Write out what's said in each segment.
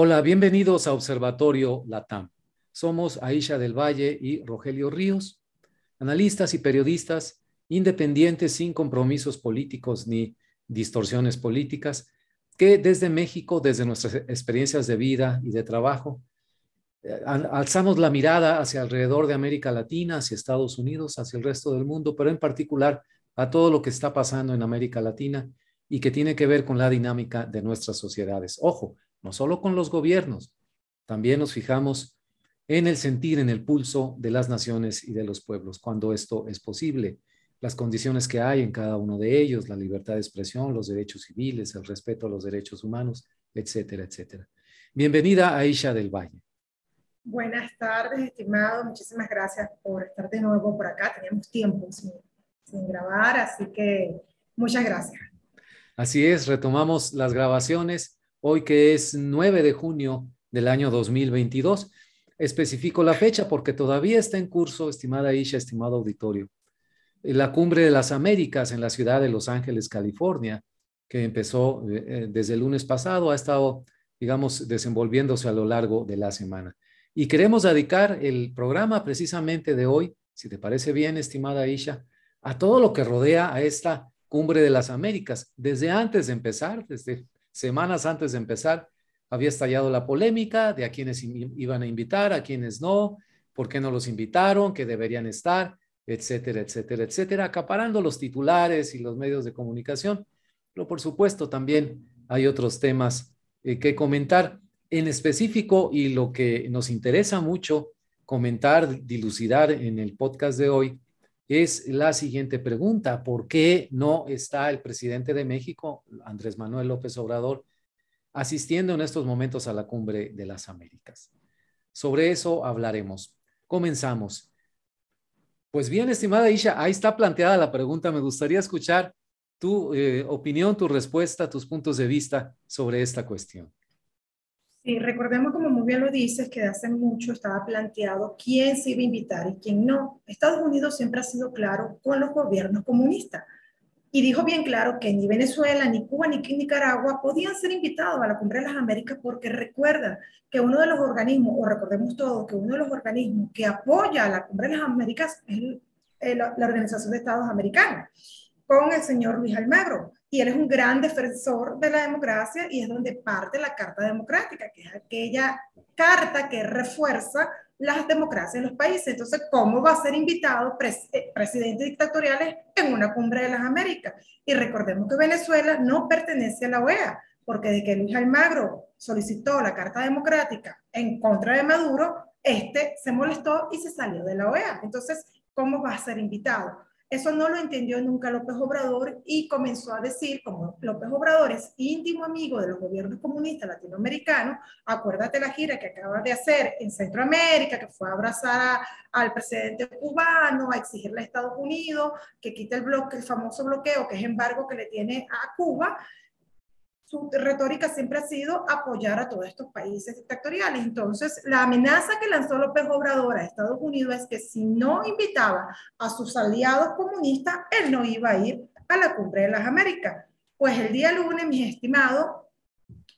Hola, bienvenidos a Observatorio Latam. Somos Aisha del Valle y Rogelio Ríos, analistas y periodistas independientes sin compromisos políticos ni distorsiones políticas, que desde México, desde nuestras experiencias de vida y de trabajo, eh, alzamos la mirada hacia alrededor de América Latina, hacia Estados Unidos, hacia el resto del mundo, pero en particular a todo lo que está pasando en América Latina y que tiene que ver con la dinámica de nuestras sociedades. Ojo, no solo con los gobiernos, también nos fijamos en el sentir, en el pulso de las naciones y de los pueblos, cuando esto es posible, las condiciones que hay en cada uno de ellos, la libertad de expresión, los derechos civiles, el respeto a los derechos humanos, etcétera, etcétera. Bienvenida Aisha del Valle. Buenas tardes, estimado. Muchísimas gracias por estar de nuevo por acá. Teníamos tiempo sin, sin grabar, así que muchas gracias. Así es, retomamos las grabaciones hoy que es 9 de junio del año 2022. Especifico la fecha porque todavía está en curso, estimada Isha, estimado auditorio, la cumbre de las Américas en la ciudad de Los Ángeles, California, que empezó eh, eh, desde el lunes pasado, ha estado, digamos, desenvolviéndose a lo largo de la semana. Y queremos dedicar el programa precisamente de hoy, si te parece bien, estimada Isha, a todo lo que rodea a esta cumbre de las Américas, desde antes de empezar, desde semanas antes de empezar, había estallado la polémica de a quienes iban a invitar, a quienes no, por qué no los invitaron, que deberían estar, etcétera, etcétera, etcétera, acaparando los titulares y los medios de comunicación. Pero por supuesto también hay otros temas eh, que comentar en específico y lo que nos interesa mucho comentar, dilucidar en el podcast de hoy es la siguiente pregunta. ¿Por qué no está el presidente de México, Andrés Manuel López Obrador, asistiendo en estos momentos a la cumbre de las Américas? Sobre eso hablaremos. Comenzamos. Pues bien, estimada Isha, ahí está planteada la pregunta. Me gustaría escuchar tu eh, opinión, tu respuesta, tus puntos de vista sobre esta cuestión. Sí, recordemos, como muy bien lo dices, que hace mucho estaba planteado quién se iba a invitar y quién no. Estados Unidos siempre ha sido claro con los gobiernos comunistas y dijo bien claro que ni Venezuela, ni Cuba, ni Nicaragua podían ser invitados a la Cumbre de las Américas porque recuerda que uno de los organismos, o recordemos todos, que uno de los organismos que apoya a la Cumbre de las Américas es la Organización de Estados Americanos, con el señor Luis Almagro y él es un gran defensor de la democracia y es donde parte la Carta Democrática, que es aquella carta que refuerza las democracias en los países. Entonces, ¿cómo va a ser invitado eh, presidentes dictatoriales en una cumbre de las Américas? Y recordemos que Venezuela no pertenece a la OEA, porque de que Luis Almagro solicitó la Carta Democrática en contra de Maduro, este se molestó y se salió de la OEA. Entonces, ¿cómo va a ser invitado? Eso no lo entendió nunca López Obrador y comenzó a decir, como López Obrador es íntimo amigo de los gobiernos comunistas latinoamericanos, acuérdate la gira que acaba de hacer en Centroamérica, que fue a abrazar al presidente cubano, a exigirle a Estados Unidos que quite el bloque, el famoso bloqueo, que es embargo que le tiene a Cuba, su retórica siempre ha sido apoyar a todos estos países dictatoriales. Entonces, la amenaza que lanzó López Obrador a Estados Unidos es que si no invitaba a sus aliados comunistas, él no iba a ir a la cumbre de las Américas. Pues el día lunes, mis estimados,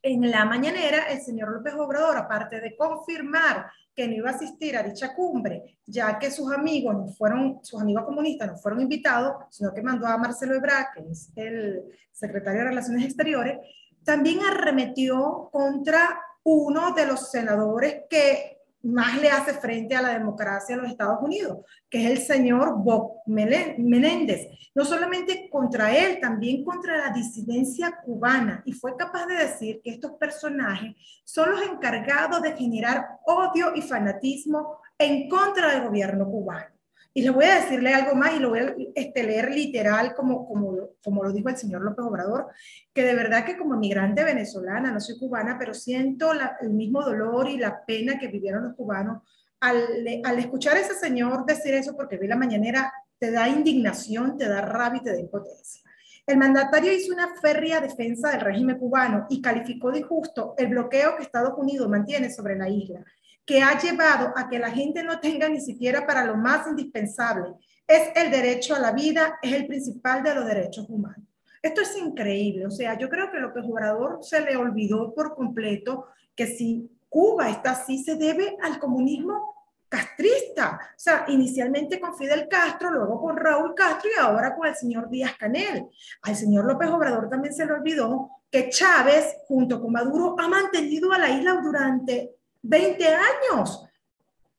en la mañanera, el señor López Obrador, aparte de confirmar que no iba a asistir a dicha cumbre, ya que sus amigos no fueron, sus amigos comunistas no fueron invitados, sino que mandó a Marcelo Ebrard, que es el secretario de Relaciones Exteriores, también arremetió contra uno de los senadores que más le hace frente a la democracia en los Estados Unidos, que es el señor Bob Menéndez. No solamente contra él, también contra la disidencia cubana. Y fue capaz de decir que estos personajes son los encargados de generar odio y fanatismo en contra del gobierno cubano. Y le voy a decirle algo más y lo voy a este, leer literal como, como, como lo dijo el señor López Obrador, que de verdad que como migrante venezolana, no soy cubana, pero siento el mismo dolor y la pena que vivieron los cubanos al, al escuchar a ese señor decir eso, porque vi la mañanera, te da indignación, te da rabia y te da impotencia. El mandatario hizo una férrea defensa del régimen cubano y calificó de injusto el bloqueo que Estados Unidos mantiene sobre la isla que ha llevado a que la gente no tenga ni siquiera para lo más indispensable. Es el derecho a la vida, es el principal de los derechos humanos. Esto es increíble. O sea, yo creo que López Obrador se le olvidó por completo que si Cuba está así, se debe al comunismo castrista. O sea, inicialmente con Fidel Castro, luego con Raúl Castro y ahora con el señor Díaz Canel. Al señor López Obrador también se le olvidó que Chávez, junto con Maduro, ha mantenido a la isla durante 20 años.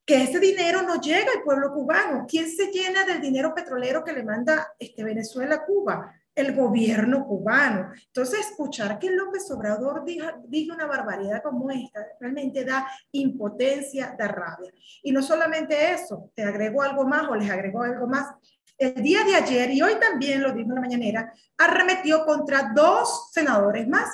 Que ese dinero no llega al pueblo cubano. ¿Quién se llena del dinero petrolero que le manda este Venezuela a Cuba? el gobierno cubano. Entonces, escuchar que López Obrador diga, una barbaridad como esta realmente da impotencia, da rabia. Y no solamente eso, te agrego algo más o les agrego algo más. El día de ayer, y hoy también lo dijo en la mañanera, arremetió contra dos senadores más,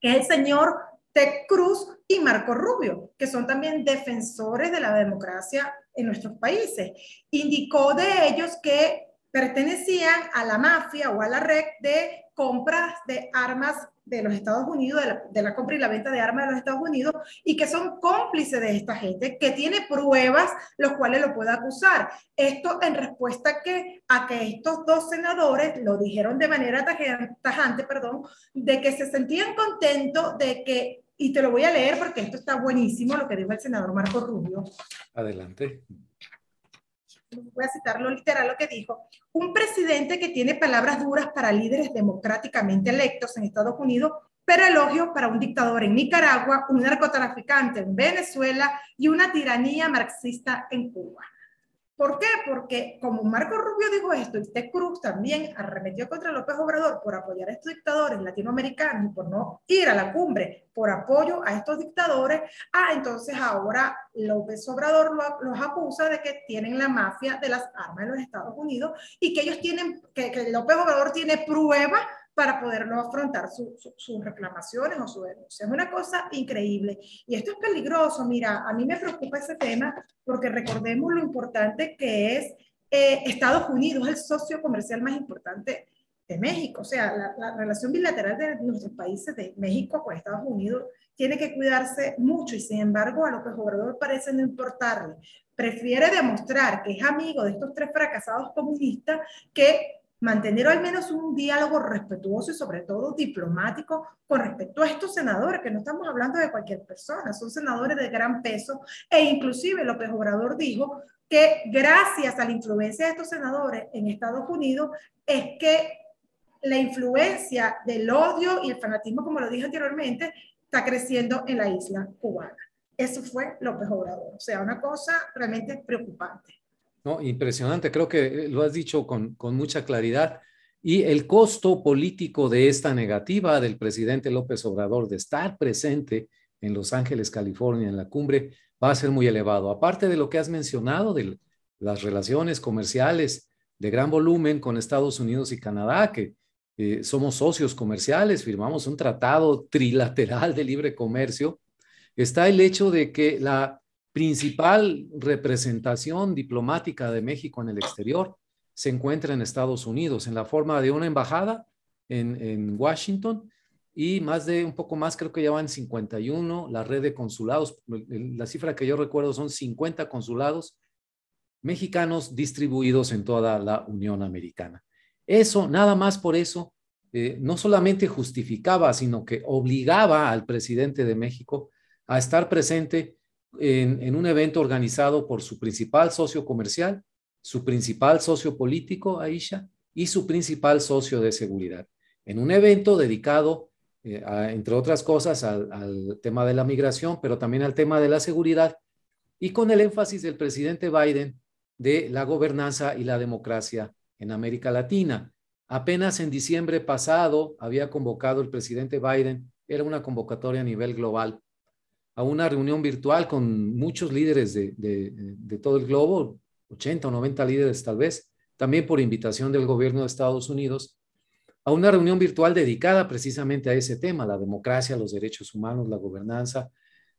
es el señor Ted Cruz y Marco Rubio, que son también defensores de la democracia en nuestros países. Indicó de ellos que pertenecían a la mafia o a la red de compras de armas de los Estados Unidos, de la, compra y la venta de armas de los Estados Unidos, y que son cómplices de esta gente, que tiene pruebas los cuales lo puede acusar. Esto en respuesta que, a que estos dos senadores lo dijeron de manera tajante, perdón, de que se sentían contentos de que, y te lo voy a leer porque esto está buenísimo, lo que dijo el senador Marco Rubio. Adelante voy a citarlo literal lo que dijo, un presidente que tiene palabras duras para líderes democráticamente electos en Estados Unidos, pero elogios para un dictador en Nicaragua, un narcotraficante en Venezuela y una tiranía marxista en Cuba. ¿Por qué? Porque como Marco Rubio dijo esto y Ted Cruz también arremetió contra López Obrador por apoyar a estos dictadores latinoamericanos y por no ir a la cumbre por apoyo a estos dictadores, ah, entonces ahora López Obrador los acusa de que tienen la mafia de las armas en los Estados Unidos y que ellos tienen, que, que López Obrador tiene pruebas para poderlo afrontar sus reclamaciones o su denuncia. Es una cosa increíble. Y esto es peligroso. Mira, a mí me preocupa ese tema porque recordemos lo importante que es eh, Estados Unidos, el socio comercial más importante de México. O sea, la, la, relación bilateral de nuestros países, de México con Estados Unidos, tiene que cuidarse mucho y sin embargo a López Obrador parece no importarle. Prefiere demostrar que es amigo de estos tres fracasados comunistas que mantener al menos un diálogo respetuoso y sobre todo diplomático con respecto a estos senadores, que no estamos hablando de cualquier persona, son senadores de gran peso e inclusive López Obrador dijo que gracias a la influencia de estos senadores en Estados Unidos es que la influencia del odio y el fanatismo, como lo dije anteriormente, está creciendo en la isla cubana. Eso fue López Obrador. O sea, una cosa realmente preocupante. No, impresionante, creo que lo has dicho con, mucha claridad. Y el costo político de esta negativa del presidente López Obrador de estar presente en Los Ángeles, California, en la cumbre, va a ser muy elevado. Aparte de lo que has mencionado de las relaciones comerciales de gran volumen con Estados Unidos y Canadá, que eh, somos socios comerciales, firmamos un tratado trilateral de libre comercio, está el hecho de que la principal representación diplomática de México en el exterior se encuentra en Estados Unidos, en la forma de una embajada en, Washington y más de un poco más, creo que ya van 51, la red de consulados, la cifra que yo recuerdo son 50 consulados mexicanos distribuidos en toda la Unión Americana. Eso, nada más por eso, eh, no solamente justificaba, sino que obligaba al presidente de México a estar presente en, un evento organizado por su principal socio comercial, su principal socio político, Aisha, y su principal socio de seguridad, en un evento dedicado, eh, entre otras cosas, al, tema de la migración, pero también al tema de la seguridad, y con el énfasis del presidente Biden de la gobernanza y la democracia en América Latina. Apenas en diciembre pasado había convocado el presidente Biden, era una convocatoria a nivel global a una reunión virtual con muchos líderes de, todo el globo, 80 o 90 líderes tal vez, también por invitación del gobierno de Estados Unidos, a una reunión virtual dedicada precisamente a ese tema, la democracia, los derechos humanos, la gobernanza,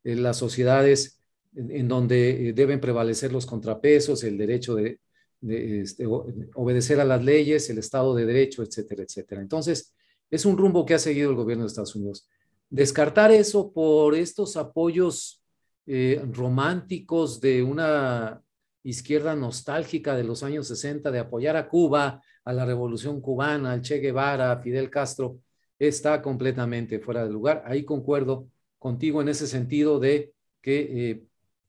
eh, las sociedades en, donde eh, deben prevalecer los contrapesos, el derecho de, este, obedecer a las leyes, el Estado de Derecho, etcétera, etcétera. Entonces, es un rumbo que ha seguido el gobierno de Estados Unidos descartar eso por estos apoyos eh, románticos de una izquierda nostálgica de los años 60 de apoyar a Cuba, a la revolución cubana, al Che Guevara, a Fidel Castro, está completamente fuera de lugar. Ahí concuerdo contigo en ese sentido de que eh,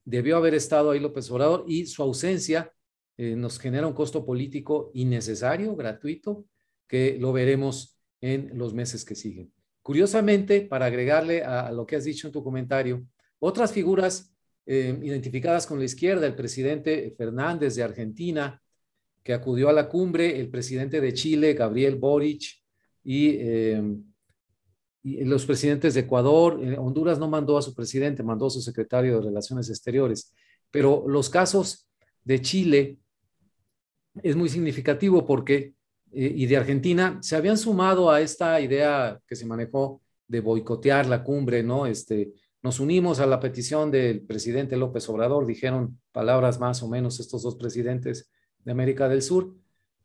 debió haber estado ahí López Obrador y su ausencia eh, nos genera un costo político innecesario, gratuito, que lo veremos en los meses que siguen. Curiosamente, para agregarle a, lo que has dicho en tu comentario, otras figuras eh, identificadas con la izquierda, el presidente Fernández de Argentina, que acudió a la cumbre, el presidente de Chile, Gabriel Boric, y, eh, los presidentes de Ecuador, eh, Honduras no mandó a su presidente, mandó a su secretario de Relaciones Exteriores, pero los casos de Chile es muy significativo porque y de Argentina se habían sumado a esta idea que se manejó de boicotear la cumbre, ¿no? Este, nos unimos a la petición del presidente López Obrador, dijeron palabras más o menos estos dos presidentes de América del Sur,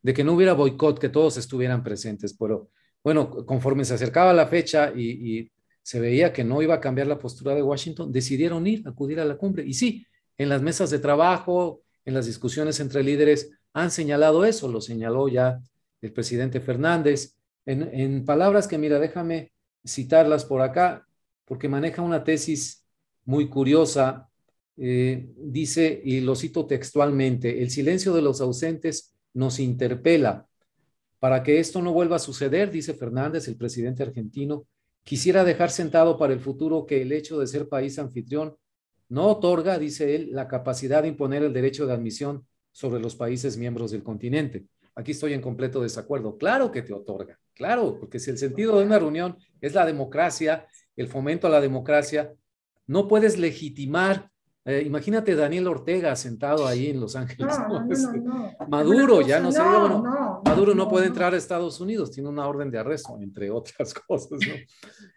de que no hubiera boicot, que todos estuvieran presentes. Pero bueno, conforme se acercaba la fecha y, y se veía que no iba a cambiar la postura de Washington, decidieron ir, acudir a la cumbre. Y sí, en las mesas de trabajo, en las discusiones entre líderes, han señalado eso, lo señaló ya el presidente Fernández, en, palabras que, mira, déjame citarlas por acá, porque maneja una tesis muy curiosa. Eh, dice, y lo cito textualmente, el silencio de los ausentes nos interpela. Para que esto no vuelva a suceder, dice Fernández, el presidente argentino, quisiera dejar sentado para el futuro que el hecho de ser país anfitrión no otorga, dice él, la capacidad de imponer el derecho de admisión sobre los países miembros del continente. Aquí estoy en completo desacuerdo. Claro que te otorga, claro, porque si el sentido de una reunión es la democracia, el fomento a la democracia, no puedes legitimar. Eh, imagínate Daniel Ortega sentado ahí en Los Ángeles. No, no, no, Maduro, ya no sé, Maduro no, puede entrar a Estados Unidos, tiene una orden de arresto, entre otras cosas, ¿no?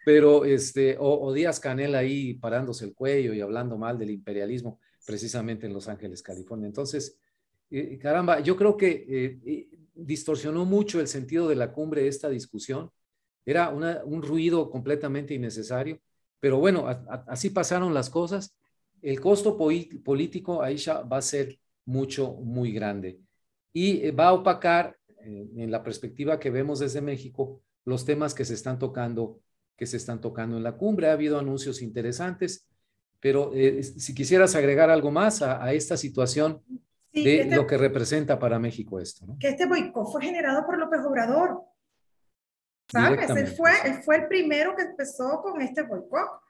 Pero, este, o, o Díaz Canel ahí parándose el cuello y hablando mal del imperialismo, precisamente en Los Ángeles, California. Entonces, eh, caramba, yo creo que eh, distorsionó mucho el sentido de la cumbre esta discusión. Era un ruido completamente innecesario, pero bueno, así pasaron las cosas. El costo político, Aisha, va a ser mucho, muy grande y eh, va a opacar, en la perspectiva que vemos desde México, los temas que se están tocando, que se están tocando en la cumbre. Ha habido anuncios interesantes, pero si quisieras agregar algo más a esta situación de este lo que representa para México esto. ¿no? Que este boicot fue generado por López Obrador. ¿Sabes? Él fue, él fue el primero que empezó con este boicot.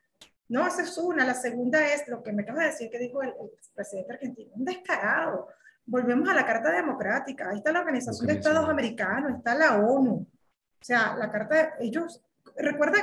No, esa es una. La segunda es lo que me acaba de decir que dijo el, presidente argentino. Un descarado. Volvemos a la Carta Democrática. Ahí está la Organización de Estados Americanos, está la ONU. O sea, la Carta, ellos, recuerda,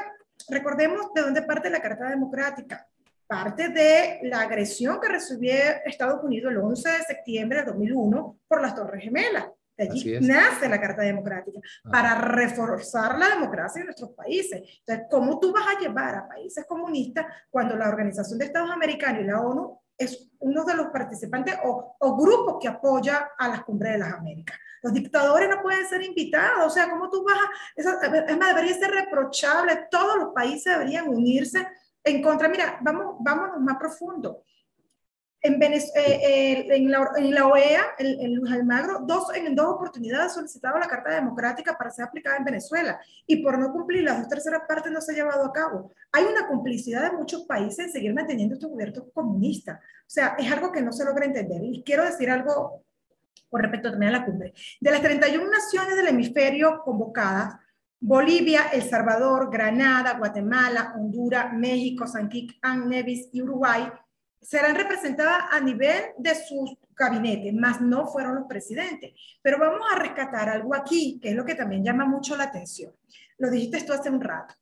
recordemos de dónde parte la Carta Democrática parte de la agresión que recibió Estados Unidos el 11 de septiembre de 2001 por las Torres Gemelas. De allí nace la Carta Democrática, ah. para reforzar la democracia en nuestros países. Entonces, ¿cómo tú vas a llevar a países comunistas cuando la Organización de Estados Americanos y la ONU es uno de los participantes o, o grupos que apoya a las cumbres de las Américas? Los dictadores no pueden ser invitados, o sea, ¿cómo tú vas a...? es más, debería ser reprochable, todos los países deberían unirse en contra, mira, vamos, vámonos más profundo. En, eh, eh, en, la, en, la, OEA, en, Luis Almagro, dos, en dos oportunidades solicitaba la Carta Democrática para ser aplicada en Venezuela y por no cumplir las dos terceras partes no se ha llevado a cabo. Hay una complicidad de muchos países en seguir manteniendo estos gobiernos comunistas. O sea, es algo que no se logra entender. Y quiero decir algo con respecto también a la cumbre. De las 31 naciones del hemisferio convocadas, Bolivia, El Salvador, Granada, Guatemala, Honduras, México, San Kitts Nevis y Uruguay serán representadas a nivel de sus gabinetes, más no fueron los presidentes. Pero vamos a rescatar algo aquí, que es lo que también llama mucho la atención. Lo dijiste tú hace un rato.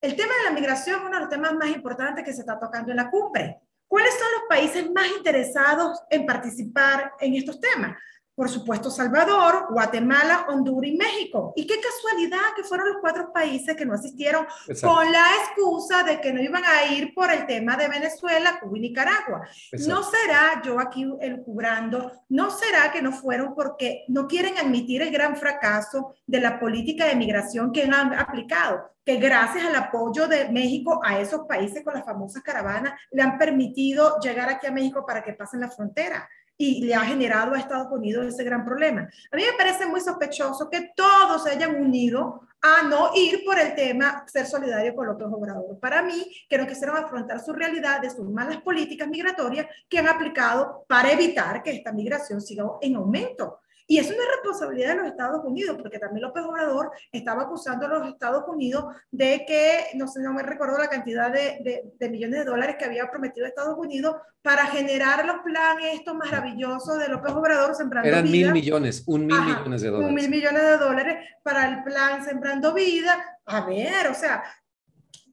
El tema de la migración es uno de los temas más importantes que se está tocando en la cumbre. ¿Cuáles son los países más interesados en participar en estos temas? Por supuesto, Salvador, Guatemala, Honduras y México. Y qué casualidad que fueron los cuatro países que no asistieron con la excusa de que no iban a ir por el tema de Venezuela, Cuba y Nicaragua. No será, yo aquí cubrando, no será que no fueron porque no quieren admitir el gran fracaso de la política de migración que han aplicado que gracias al apoyo de México a esos países con las famosas caravanas le han permitido llegar aquí a México para que pasen la frontera y le ha generado a Estados Unidos ese gran problema. A mí me parece muy sospechoso que todos se hayan unido a no ir por el tema ser solidario con López Obrador. Para mí, que no quisieron afrontar su realidad de sus malas políticas migratorias que han aplicado para evitar que esta migración siga en aumento. Y es una responsabilidad de los Estados Unidos, porque también López Obrador estaba acusando a los Estados Unidos de que, no sé, no me recuerdo la cantidad de, de, millones de dólares que había prometido Estados Unidos para generar los planes estos maravillosos de López Obrador Sembrando Vida. Eran mil millones, un mil millones de dólares. Un mil millones de dólares para el plan Sembrando Vida. A ver, o sea,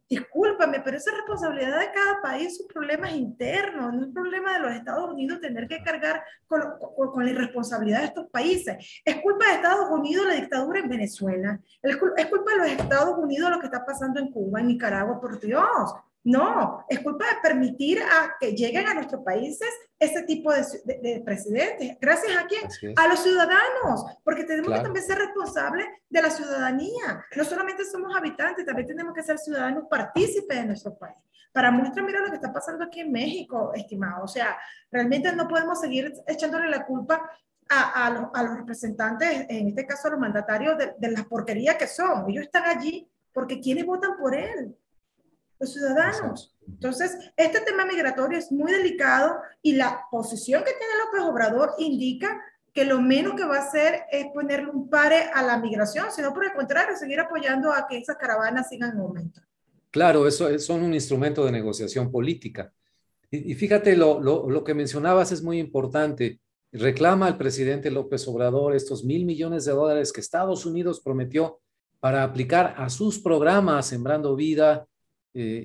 discúlpame, pero esa es responsabilidad de cada país, sus problemas internos, no es problema de los Estados Unidos tener que cargar con, con, la irresponsabilidad de estos países. Es culpa de Estados Unidos la dictadura en Venezuela, es culpa de los Estados Unidos lo que está pasando en Cuba, en Nicaragua, por Dios. No, es culpa de permitir a que lleguen a nuestros países ese tipo de, presidentes. ¿Gracias a quién? A los ciudadanos, porque tenemos que también ser responsables de la ciudadanía. No solamente somos habitantes, también tenemos que ser ciudadanos partícipes de nuestro país. Para muestra, mira lo que está pasando aquí en México, estimado. O sea, realmente no podemos seguir echándole la culpa a, los, representantes, en este caso a los mandatarios, de, de las porquerías que son. Ellos están allí porque quienes votan por él los ciudadanos. Entonces, este tema migratorio es muy delicado y la posición que tiene López Obrador indica que lo menos que va a hacer es ponerle un pare a la migración, sino por el contrario, seguir apoyando a que esas caravanas sigan en aumento. Claro, eso es, son un instrumento de negociación política. Y, fíjate, lo, lo, lo, que mencionabas es muy importante. Reclama al presidente López Obrador estos mil millones de dólares que Estados Unidos prometió para aplicar a sus programas Sembrando Vida, eh,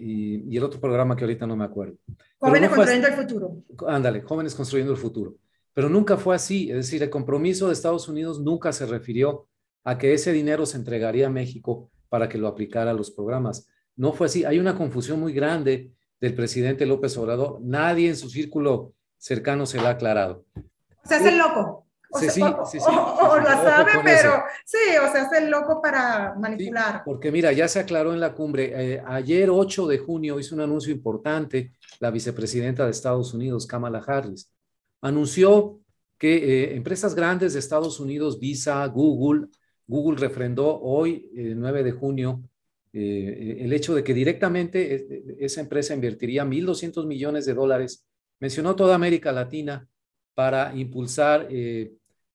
y, el otro programa que ahorita no me acuerdo. Jóvenes Construyendo el Futuro. Ándale, Jóvenes Construyendo el Futuro. Pero nunca fue así, es decir, el compromiso de Estados Unidos nunca se refirió a que ese dinero se entregaría a México para que lo aplicara a los programas. No fue así. Hay una confusión muy grande del presidente López Obrador. Nadie en su círculo cercano se la ha aclarado. Sea, es el loco. O, sí, sí, sí, o, lo sabe, pero sí, o sea, es el loco para manipular. porque mira, ya se aclaró en la cumbre. Eh, ayer, 8 de junio, hizo un anuncio importante la vicepresidenta de Estados Unidos, Kamala Harris. Anunció que eh, empresas grandes de Estados Unidos, Visa, Google, Google refrendó hoy, 9 eh, de junio, el hecho de que directamente esa empresa invertiría 1.200 millones de dólares. Mencionó toda América Latina para impulsar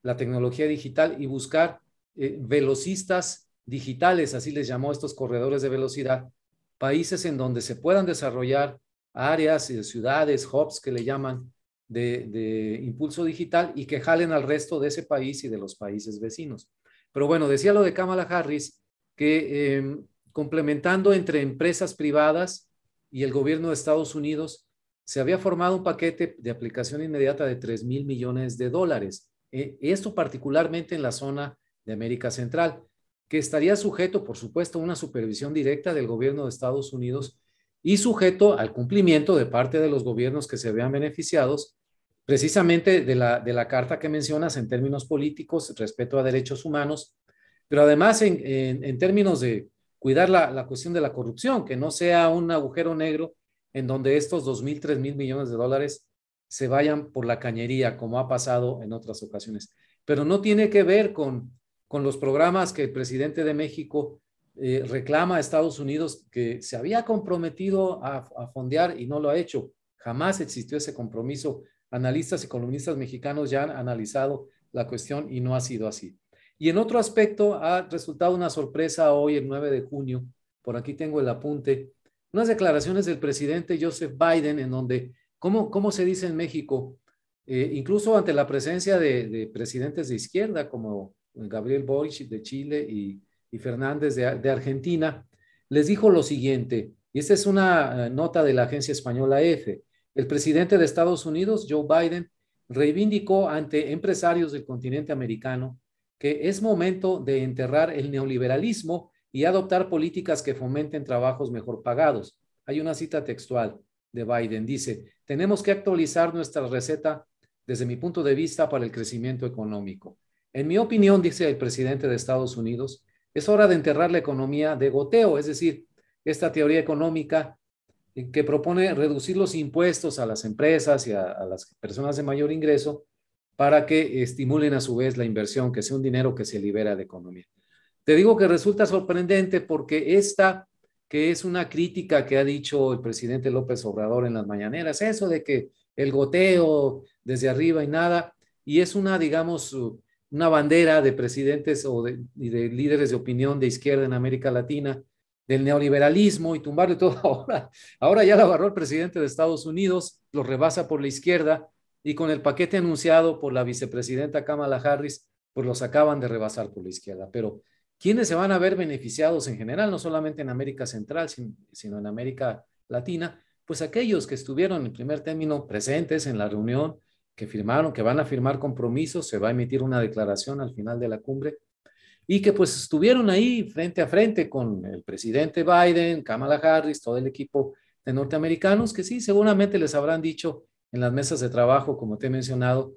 la tecnología digital y buscar eh, velocistas digitales, así les llamó estos corredores de velocidad, países en donde se puedan desarrollar áreas, y ciudades, hubs que le llaman de, impulso digital y que jalen al resto de ese país y de los países vecinos. Pero bueno, decía lo de Kamala Harris, que em, complementando entre empresas privadas y el gobierno de Estados Unidos, se había formado un paquete de aplicación inmediata de 3 mil millones de dólares eh, esto particularmente en la zona de América Central, que estaría sujeto, por supuesto, a una supervisión directa del gobierno de Estados Unidos y sujeto al cumplimiento de parte de los gobiernos que se vean beneficiados precisamente de la, de la carta que mencionas en términos políticos, respeto a derechos humanos, pero además en, en, términos de cuidar la, la, cuestión de la corrupción, que no sea un agujero negro en donde estos dos mil, tres mil millones de dólares se vayan por la cañería, como ha pasado en otras ocasiones. Pero no tiene que ver con, con los programas que el presidente de México eh, reclama a Estados Unidos, que se había comprometido a, a fondear y no lo ha hecho. Jamás existió ese compromiso. Analistas y columnistas mexicanos ya han analizado la cuestión y no ha sido así. Y en otro aspecto, ha resultado una sorpresa hoy, el 9 de junio, por aquí tengo el apunte, unas declaraciones del presidente Joseph Biden en donde ¿Cómo, se dice en México? Eh, incluso ante la presencia de, presidentes de izquierda como Gabriel Boric de Chile y, Fernández de, Argentina, les dijo lo siguiente, y esta es una eh, nota de la agencia española EFE. El presidente de Estados Unidos, Joe Biden, reivindicó ante empresarios del continente americano que es momento de enterrar el neoliberalismo y adoptar políticas que fomenten trabajos mejor pagados. Hay una cita textual de Biden. Dice, tenemos que actualizar nuestra receta desde mi punto de vista para el crecimiento económico. En mi opinión, dice el presidente de Estados Unidos, es hora de enterrar la economía de goteo, es decir, esta teoría económica que propone reducir los impuestos a las empresas y a, las personas de mayor ingreso para que estimulen a su vez la inversión, que sea un dinero que se libera de economía. Te digo que resulta sorprendente porque esta, que es una crítica que ha dicho el presidente López Obrador en las mañaneras, eso de que el goteo desde arriba y nada, y es una, digamos, una bandera de presidentes o de, de líderes de opinión de izquierda en América Latina, del neoliberalismo y tumbarle todo ahora. Ahora ya lo agarró el presidente de Estados Unidos, lo rebasa por la izquierda y con el paquete anunciado por la vicepresidenta Kamala Harris, pues los acaban de rebasar por la izquierda. Pero ¿quiénes se van a ver beneficiados en general, no solamente en América Central, sino en América Latina? Pues aquellos que estuvieron en primer término presentes en la reunión, que firmaron, que van a firmar compromisos, se va a emitir una declaración al final de la cumbre, y que pues estuvieron ahí frente a frente con el presidente Biden, Kamala Harris, todo el equipo de norteamericanos, que sí, seguramente les habrán dicho en las mesas de trabajo, como te he mencionado,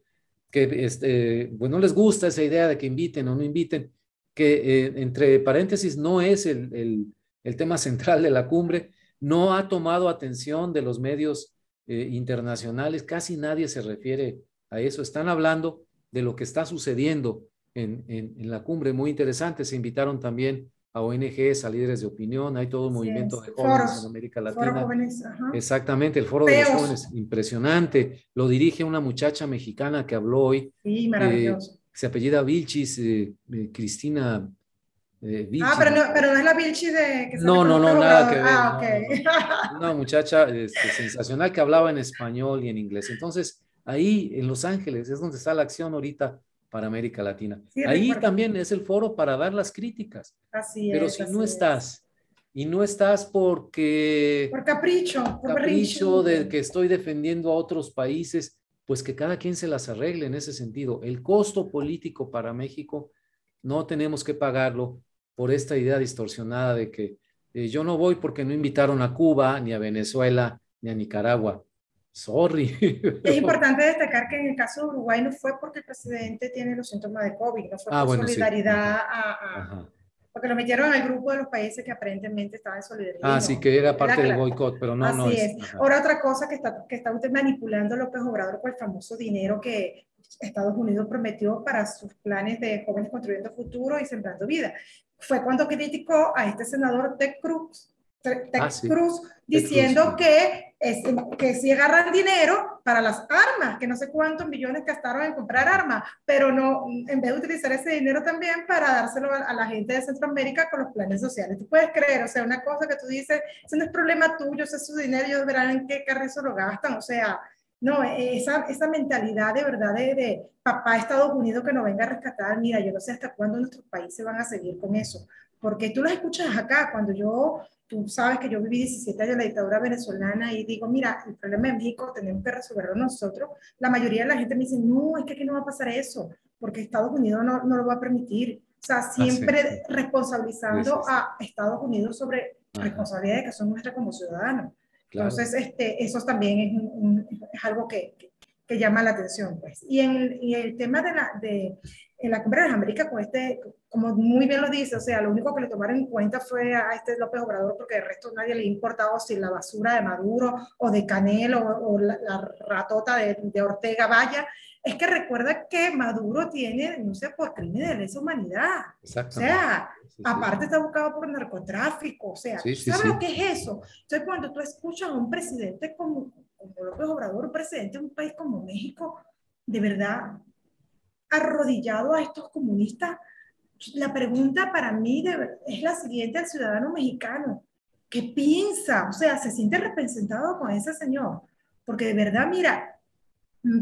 que este, pues no les gusta esa idea de que inviten o no inviten, que eh, entre paréntesis no es el, el, el, tema central de la cumbre, no ha tomado atención de los medios eh, internacionales, casi nadie se refiere a eso, están hablando de lo que está sucediendo en, en, en la cumbre, muy interesante, se invitaron también a ONGs, a líderes de opinión, hay todo un movimiento de jóvenes en América Latina. Jóvenes, Exactamente, el foro de los jóvenes, impresionante. Lo dirige una muchacha mexicana que habló hoy. Sí, maravilloso. Eh, se apellida Vilchis, eh, eh, Cristina. ah, pero no, pero no es la Vilchis de... Que no, no, no, nada que ver. Ah, ok. una muchacha este, sensacional que hablaba en español y en inglés. Entonces, ahí en Los Ángeles es donde está la acción ahorita para América Latina. Ahí también es el foro para dar las críticas. Así Pero si no estás, y no estás porque... Por capricho. Por capricho de que estoy defendiendo a otros países, pues que cada quien se las arregle en ese sentido. El costo político para México no tenemos que pagarlo por esta idea distorsionada de que eh, yo no voy porque no invitaron a Cuba, ni a Venezuela, ni a Nicaragua. Sorry. Es importante destacar que en el caso de Uruguay no fue porque el presidente tiene los síntomas de COVID, no fue ah, por solidaridad a, porque lo metieron al grupo de los países que aparentemente estaban en solidaridad. Ah, sí, que era parte del boicot, pero no, Así no es. Ahora otra cosa que está, que está usted manipulando López Obrador con el famoso dinero que Estados Unidos prometió para sus planes de jóvenes construyendo futuro y sembrando vida. Fue cuando criticó a este senador Ted Cruz, Ah, Cruz diciendo que, es, que si agarran dinero para las armas, que no sé cuántos millones gastaron en comprar armas, pero no, en vez de utilizar ese dinero también para dárselo a, la gente de Centroamérica con los planes sociales. Tú puedes creer, o sea, una cosa que tú dices, eso no es problema tuyo, ese es su dinero, ellos verán en qué carrizo lo gastan, o sea, no, esa, esa mentalidad de verdad de, de, papá Estados Unidos que nos venga a rescatar, mira, yo no sé hasta cuándo nuestros países van a seguir con eso, porque tú lo escuchas acá, cuando yo tú sabes que yo viví 17 años en la dictadura venezolana y digo, mira, el problema de México tenemos que resolverlo nosotros. La mayoría de la gente me dice, no, es que aquí no va a pasar eso, porque Estados Unidos no, no lo va a permitir. O sea, siempre responsabilizando a Estados Unidos sobre responsabilidades que son nuestras como ciudadanos. Entonces, este, eso también es, es algo que, llama la atención. Pues. Y, en, y el tema de la, de, en la Cumbre de las Américas, con este, como muy bien lo dice, o sea, lo único que le tomaron en cuenta fue a este López Obrador, porque el resto nadie le ha importado si la basura de Maduro o de Canel o, la, ratota de, de, Ortega vaya. Es que recuerda que Maduro tiene denuncia por crímenes de lesa humanidad. O sea, aparte está buscado por narcotráfico. O sea, ¿sabes lo que es eso? Entonces, cuando tú escuchas a un presidente como, como López Obrador, presidente de un país como México, de verdad, arrodillado a estos comunistas? La pregunta para mí es la siguiente al ciudadano mexicano. ¿Qué piensa? O sea, ¿se siente representado con ese señor? Porque de verdad, mira,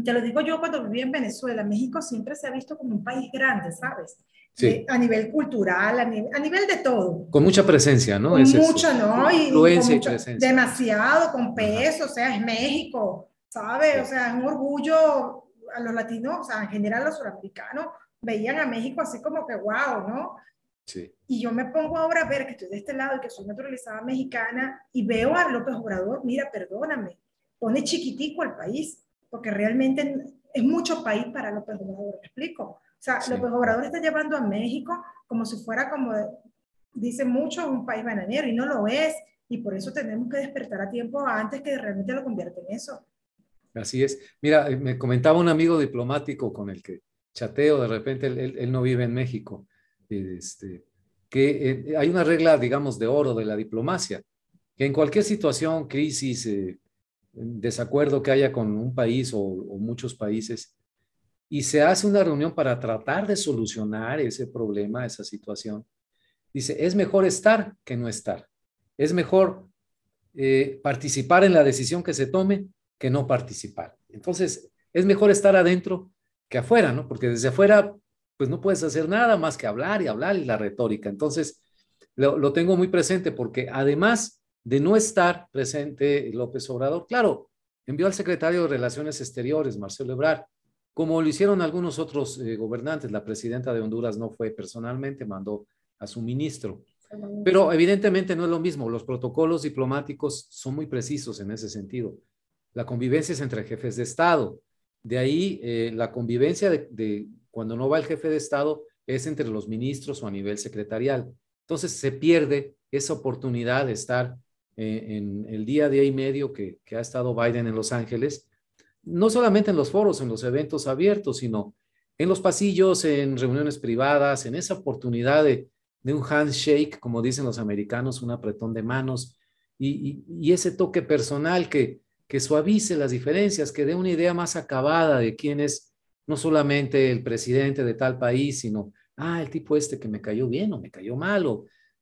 te lo digo yo cuando viví en Venezuela, México siempre se ha visto como un país grande, ¿sabes? Sí. Eh, a nivel cultural, a nivel, a nivel, de todo. Con mucha presencia, ¿no? Con mucha, ¿no? Y, influencia y, presencia. Demasiado, con peso, o sea, es México, ¿sabes? O sea, es un orgullo a los latinos, o sea, en general los suramericanos, veían a México así como que wow, ¿no? Sí. Y yo me pongo ahora a ver que estoy de este lado y que soy naturalizada mexicana y veo a López Obrador, mira, perdóname, pone chiquitico el país, porque realmente es mucho país para López Obrador, ¿me explico? O sea, López Obrador está llevando a México como si fuera como, dice mucho, un país bananero y no lo es. Y por eso tenemos que despertar a tiempo antes que realmente lo convierta en eso. Así es. Mira, me comentaba un amigo diplomático con el que chateo, de repente él, no vive en México, este, que eh, hay una regla, digamos, de oro de la diplomacia, que en cualquier situación, crisis, eh, desacuerdo que haya con un país o, muchos países, y se hace una reunión para tratar de solucionar ese problema, esa situación, dice, es mejor estar que no estar. Es mejor eh, participar en la decisión que se tome que no participar. Entonces, es mejor estar adentro que afuera, ¿no? Porque desde afuera, pues no puedes hacer nada más que hablar y hablar y la retórica. Entonces, lo, lo tengo muy presente porque además de no estar presente López Obrador, claro, envió al secretario de Relaciones Exteriores, Marcelo Ebrard, como lo hicieron algunos otros eh, gobernantes. La presidenta de Honduras no fue personalmente, mandó a su ministro. Pero evidentemente no es lo mismo. Los protocolos diplomáticos son muy precisos en ese sentido. La convivencia es entre jefes de Estado. De ahí eh, la convivencia de, cuando no va el jefe de Estado es entre los ministros o a nivel secretarial. Entonces se pierde esa oportunidad de estar en el día, día y medio que, ha estado Biden en Los Ángeles, no solamente en los foros, en los eventos abiertos, sino en los pasillos, en reuniones privadas, en esa oportunidad de, un handshake, como dicen los americanos, un apretón de manos y, ese toque personal que, que suavice las diferencias, que dé una idea más acabada de quién es no solamente el presidente de tal país, sino, ah, el tipo este que me cayó bien o me cayó mal,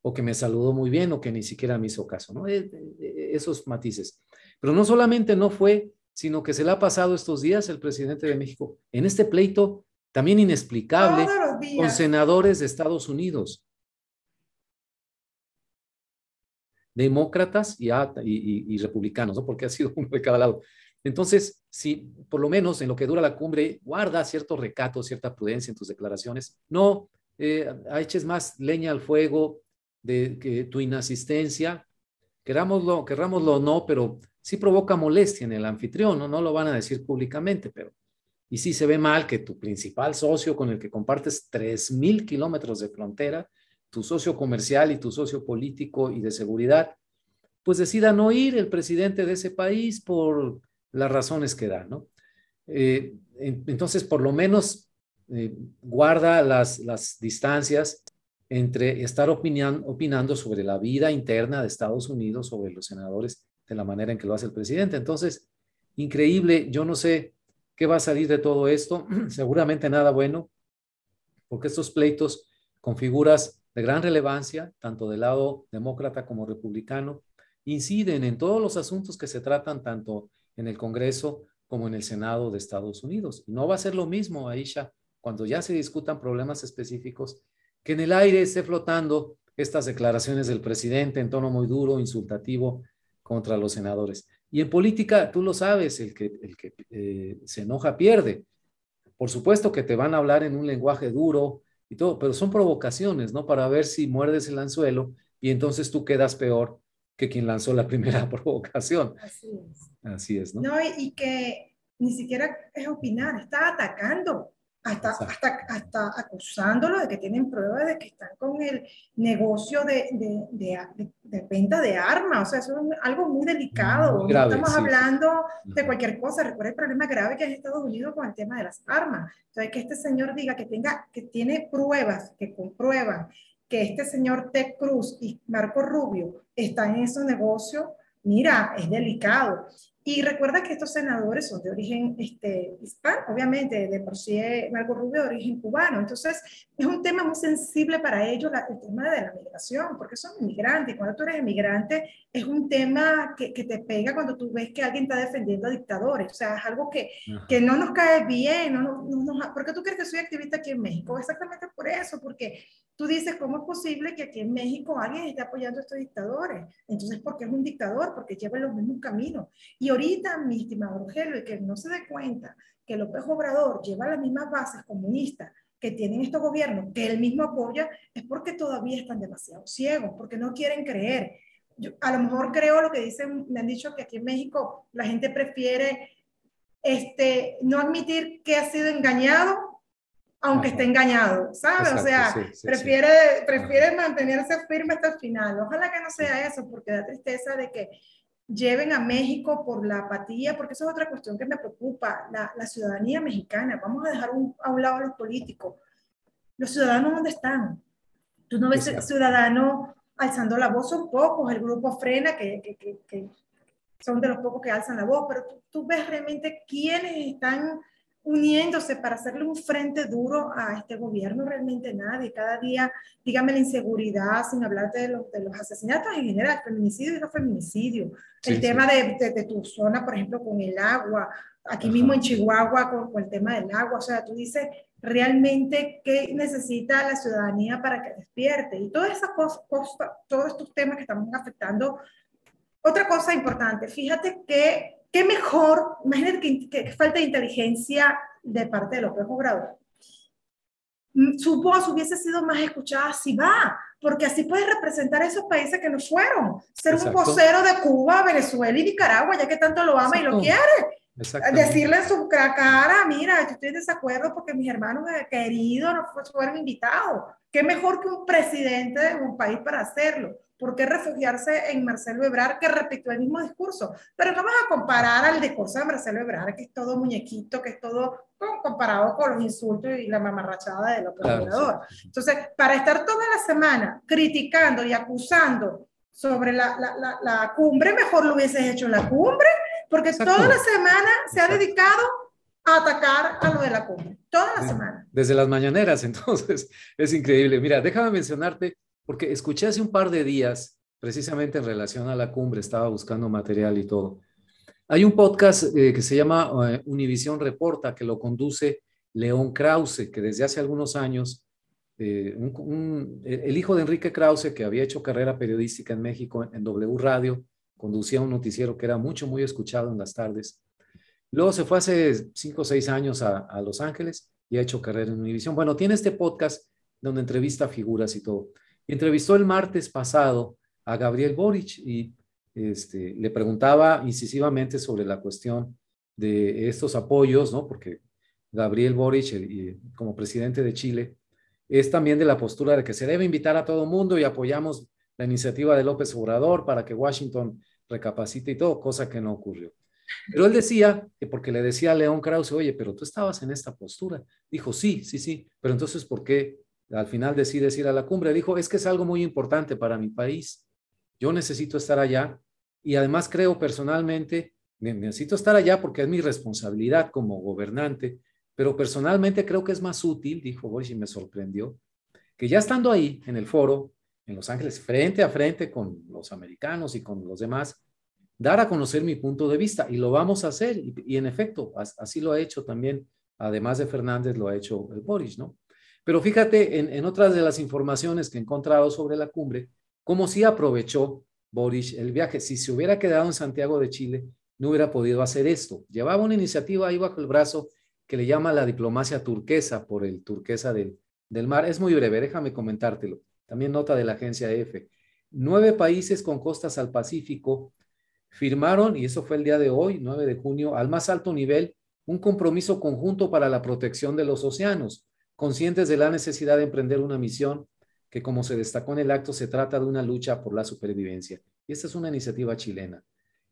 o que me saludó muy bien o que ni siquiera me hizo caso, ¿no? Eh, eh, esos matices. Pero no solamente no fue, sino que se le ha pasado estos días el presidente de México en este pleito también inexplicable con senadores de Estados Unidos. Demócratas y, y, republicanos, ¿no? Porque ha sido uno de cada lado. Entonces, si por lo menos en lo que dura la cumbre guarda cierto recato, cierta prudencia en tus declaraciones, no eh, eches más leña al fuego, de tu inasistencia, querámoslo, querrámoslo o no, pero sí provoca molestia en el anfitrión, ¿no? no lo van a decir públicamente, pero y sí se ve mal que tu principal socio con el que compartes 3.000 kilómetros de frontera, tu socio comercial y tu socio político y de seguridad, pues decida no ir el presidente de ese país por las razones que da, ¿no? Eh, entonces, por lo menos eh, guarda las, las distancias entre estar opinando sobre la vida interna de Estados Unidos, sobre los senadores, de la manera en que lo hace el presidente. Entonces, increíble, yo no sé qué va a salir de todo esto, seguramente nada bueno, porque estos pleitos con figuras de gran relevancia, tanto del lado demócrata como republicano, inciden en todos los asuntos que se tratan tanto en el Congreso como en el Senado de Estados Unidos. No va a ser lo mismo, Aisha, cuando ya se discutan problemas específicos que en el aire esté flotando estas declaraciones del presidente en tono muy duro, insultativo contra los senadores. Y en política, tú lo sabes, el que, el que eh, se enoja pierde. Por supuesto que te van a hablar en un lenguaje duro y todo, pero son provocaciones, ¿no? Para ver si muerdes el anzuelo y entonces tú quedas peor que quien lanzó la primera provocación. Así es. Así es, ¿no? No, y que ni siquiera es opinar, está atacando hasta, hasta, hasta acusándolo de que tienen pruebas de que están con el negocio de, de, de, venta de armas. O sea, eso es algo muy delicado. no estamos hablando de cualquier cosa. Recuerda el problema grave que hay en Estados Unidos con el tema de las armas. Entonces, que este señor diga que, tenga, que tiene pruebas que comprueban que este señor Ted Cruz y Marco Rubio están en esos negocios, mira, es delicado. Y recuerda que estos senadores son de origen este, hispano, obviamente, de por sí Marco Rubio de origen cubano. Entonces, es un tema muy sensible para ellos el tema de la migración, porque son inmigrantes. Y cuando tú eres inmigrante, es un tema que, que, te pega cuando tú ves que alguien está defendiendo a dictadores. O sea, es algo que, que no nos cae bien. No, no, ¿Por qué tú crees que soy activista aquí en México? Exactamente por eso, porque tú dices, ¿cómo es posible que aquí en México alguien esté apoyando a estos dictadores? Entonces, ¿por qué es un dictador? Porque lleva los mismos caminos. Y ahorita, mi estimado Rogelio, y que no se dé cuenta que López Obrador lleva las mismas bases comunistas que tienen estos gobiernos, que él mismo apoya, es porque todavía están demasiado ciegos, porque no quieren creer. Yo, a lo mejor creo lo que dicen, me han dicho que aquí en México la gente prefiere este, no admitir que ha sido engañado, aunque esté engañado, ¿sabes? o sea, prefiere, prefiere mantenerse firme hasta el final. Ojalá que no sea eso, porque da tristeza de que lleven a México por la apatía, porque eso es otra cuestión que me preocupa, la, la ciudadanía mexicana. Vamos a dejar a un lado a los políticos. ¿Los ciudadanos dónde están? Tú no ves ciudadanos alzando la voz, son pocos, el grupo frena, que, que, que, son de los pocos que alzan la voz, pero tú, tú ves realmente quiénes están uniéndose para hacerle un frente duro a este gobierno, realmente nadie. Cada día, dígame la inseguridad, sin hablar de los, de los asesinatos en general, feminicidio y no feminicidio. el tema de, de, tu zona, por ejemplo, con el agua, aquí mismo en Chihuahua con, con, el tema del agua. O sea, tú dices realmente qué necesita la ciudadanía para que despierte. Y todas esas cosas, todos estos temas que estamos afectando. Otra cosa importante, fíjate que qué mejor, imagínate que, que, falta de inteligencia de parte de López Obrador. Mm, su voz hubiese sido más escuchada si va, porque así puede representar a esos países que no fueron. Ser un vocero de Cuba, Venezuela y Nicaragua, ya que tanto lo ama y lo quiere. Decirle en su cara, mira, yo estoy en desacuerdo porque mis hermanos queridos no fueron invitados. ¿Qué mejor que un presidente de un país para hacerlo? ¿Por qué refugiarse en Marcelo Ebrard, que repitió el mismo discurso? Pero no vas a comparar al discurso de Marcelo Ebrard, que es todo muñequito, que es todo comparado con los insultos y la mamarrachada del otro Entonces, para estar toda la semana criticando y acusando sobre la, la, la, cumbre, mejor lo hubieses hecho en la cumbre, porque toda la semana se ha dedicado a atacar a lo de la cumbre. Toda la semana. Desde las mañaneras, entonces, es increíble. Mira, déjame mencionarte porque escuché hace un par de días, precisamente en relación a la cumbre, estaba buscando material y todo. Hay un podcast eh, que se llama uh, Univisión Reporta, que lo conduce León Krause, que desde hace algunos años, eh, el hijo de Enrique Krause, que había hecho carrera periodística en México en, W Radio, conducía un noticiero que era mucho, muy escuchado en las tardes. Luego se fue hace cinco o seis años a Los Ángeles y ha hecho carrera en Univisión. Bueno, tiene este podcast donde entrevista figuras y todo. Entrevistó el martes pasado a Gabriel Boric y este, le preguntaba incisivamente sobre la cuestión de estos apoyos, ¿no? Porque Gabriel Boric, como presidente de Chile, es también de la postura de que se debe invitar a todo mundo y apoyamos la iniciativa de López Obrador para que Washington recapacite y todo, cosa que no ocurrió. Pero él decía que porque le decía a León Krause, oye, pero tú estabas en esta postura. Dijo, sí, sí, sí, pero entonces, ¿por qué al final decide ir a la cumbre, dijo, es que es algo muy importante para mi país. Yo necesito estar allá y además creo personalmente, necesito estar allá porque es mi responsabilidad como gobernante, pero personalmente creo que es más útil, dijo Bosch y me sorprendió, que ya estando ahí en el foro, en Los Ángeles, frente a frente con los americanos y con los demás, dar a conocer mi punto de vista y lo vamos a hacer. Y, en efecto, así lo ha hecho también, además de Fernández, lo ha hecho Boris, ¿no? Pero fíjate en, otras de las informaciones que he encontrado sobre la cumbre, cómo sí aprovechó Boris el viaje. Si se hubiera quedado en Santiago de Chile, no hubiera podido hacer esto. Llevaba una iniciativa ahí bajo el brazo que le llama la diplomacia turquesa por el turquesa del, del mar. Es muy breve, déjame comentártelo. También nota de la agencia EFE. Nueve países con costas al Pacífico firmaron, y eso fue el día de hoy, 9 de junio, al más alto nivel, un compromiso conjunto para la protección de los océanos conscientes de la necesidad de emprender una misión que, como se destacó en el acto, se trata de una lucha por la supervivencia. Y esta es una iniciativa chilena.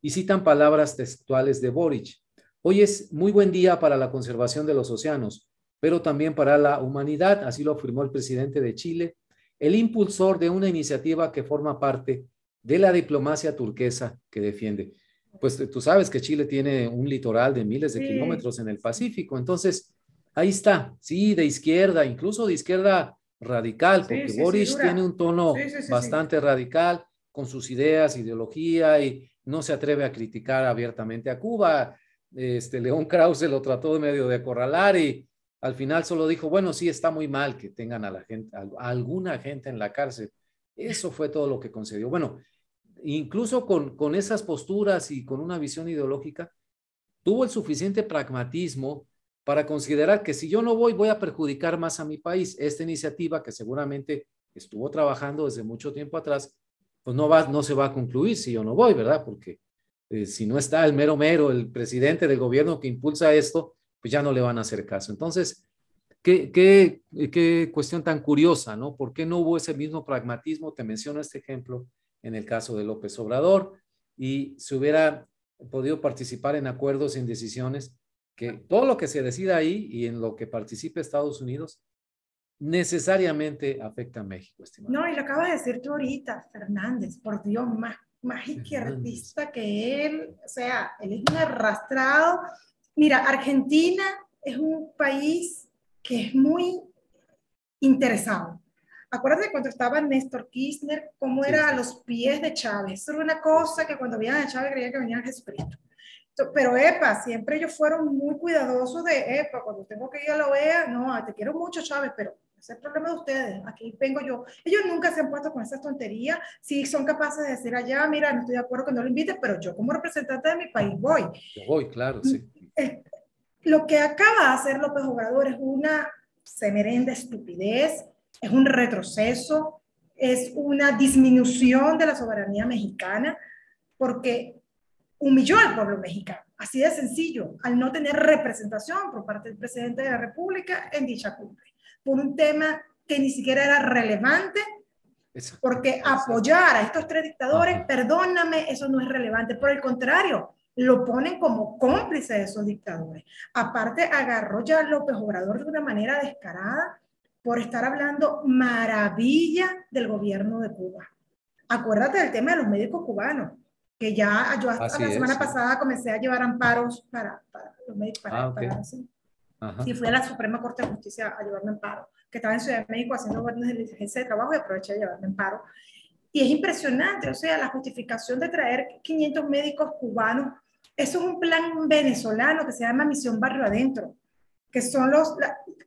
Y citan palabras textuales de Boric. Hoy es muy buen día para la conservación de los océanos, pero también para la humanidad, así lo afirmó el presidente de Chile, el impulsor de una iniciativa que forma parte de la diplomacia turquesa que defiende. Pues tú sabes que Chile tiene un litoral de miles de kilómetros en el Pacífico, entonces Ahí está, sí, de izquierda, incluso de izquierda radical, porque Boris tiene un tono bastante radical con sus ideas, ideología y no se atreve a criticar abiertamente a Cuba. Este León Krause lo trató de medio de acorralar y al final solo dijo, bueno, sí está muy mal que tengan a la gente, a alguna gente en la cárcel. Eso fue todo lo que concedió. Bueno, incluso con, con esas posturas y con una visión ideológica, tuvo el suficiente pragmatismo para considerar que si yo no voy, voy a perjudicar más a mi país. Esta iniciativa, que seguramente estuvo trabajando desde mucho tiempo atrás, pues no, va, no se va a concluir si yo no voy, ¿verdad? Porque eh, si no está el mero mero, el presidente del gobierno que impulsa esto, pues ya no le van a hacer caso. Entonces, qué, qué, qué cuestión tan curiosa, ¿no? ¿Por qué no hubo ese mismo pragmatismo? Te menciono este ejemplo en el caso de López Obrador. y se hubiera podido participar en acuerdos, en decisiones, que todo lo que se decida ahí y en lo que participe Estados Unidos necesariamente afecta a México, estimado. No, y lo acabas de decir tú ahorita, Fernández, por Dios, más, más izquierdista que él, o sea, él es un arrastrado. Mira, Argentina es un país que es muy interesado. Acuérdate cuando estaba Néstor Kirchner, cómo era a los pies de Chávez. Eso era una cosa que cuando veían a Chávez creían que venía Jesucristo. Pero EPA, siempre ellos fueron muy cuidadosos de EPA. Cuando tengo que ir a la OEA, no, te quiero mucho, Chávez, pero ese es el problema de ustedes. Aquí vengo yo. Ellos nunca se han puesto con esas tonterías. Sí son capaces de decir allá, mira, no estoy de acuerdo que no lo invite, pero yo como representante de mi país voy. Yo voy, claro, sí. Eh, lo que acaba de hacer López Obrador es una semerenda estupidez, es un retroceso, es una disminución de la soberanía mexicana, porque humilló al pueblo mexicano, así de sencillo, al no tener representación por parte del presidente de la República en dicha cumbre, por un tema que ni siquiera era relevante, porque apoyar a estos tres dictadores, perdóname, eso no es relevante, por el contrario, lo ponen como cómplice de esos dictadores. Aparte, agarró ya a López Obrador de una manera descarada por estar hablando maravilla del gobierno de Cuba. Acuérdate del tema de los médicos cubanos, que ya yo hasta la semana pasada comencé a llevar amparos para, los médicos. Para, ah, y fui a la Suprema Corte de Justicia a llevarme amparo, que estaba en Ciudad de México haciendo órdenes de diligencia de trabajo y aproveché a llevarme amparo. Y es impresionante, o sea, la justificación de traer 500 médicos cubanos, eso es un plan venezolano que se llama Misión Barrio Adentro que son los,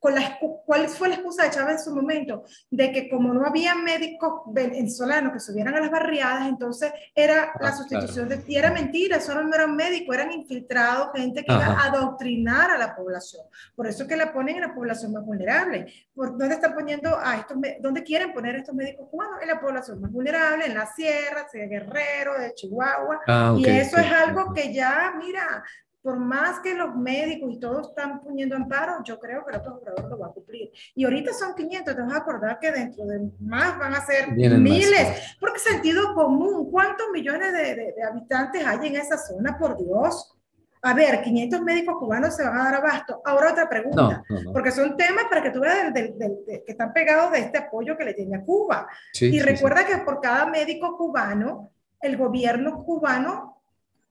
con la, ¿cuál fue la excusa de Chávez en su momento? De que como no había médicos venezolanos que subieran a las barriadas, entonces era la ah, sustitución de, y era mentira, solo no eran médicos, eran infiltrados, gente que iba a adoctrinar a la población. Por eso que la ponen en la población más vulnerable. ¿Por dónde están poniendo a estos, dónde quieren poner a estos médicos cubanos? En la población más vulnerable, en la sierra, de Guerrero, de Chihuahua. Ah, y eso es algo que ya, mira, por más que los médicos y todos están poniendo amparo, yo creo que el otro Obrador lo va a cumplir. Y ahorita son 500, te vas a acordar que dentro de más van a ser miles, porque sentido común, ¿cuántos millones de, habitantes hay en esa zona, por Dios? A ver, 500 médicos cubanos se van a dar abasto. Ahora otra pregunta, porque son temas para que tú veas que están pegados de este apoyo que le tiene a Cuba. y recuerda que por cada médico cubano, el gobierno cubano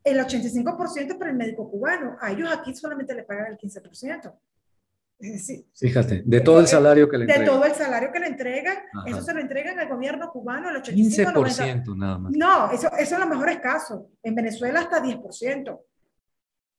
el 85% para el médico cubano. A ellos aquí solamente le pagan el 15%. Es decir, Fíjate, de todo el salario que le entregan. De todo el salario que le entregan, eso se lo entregan al gobierno cubano, el 85%. 15% nada más. No, eso, eso en los mejores casos. En Venezuela hasta 10%.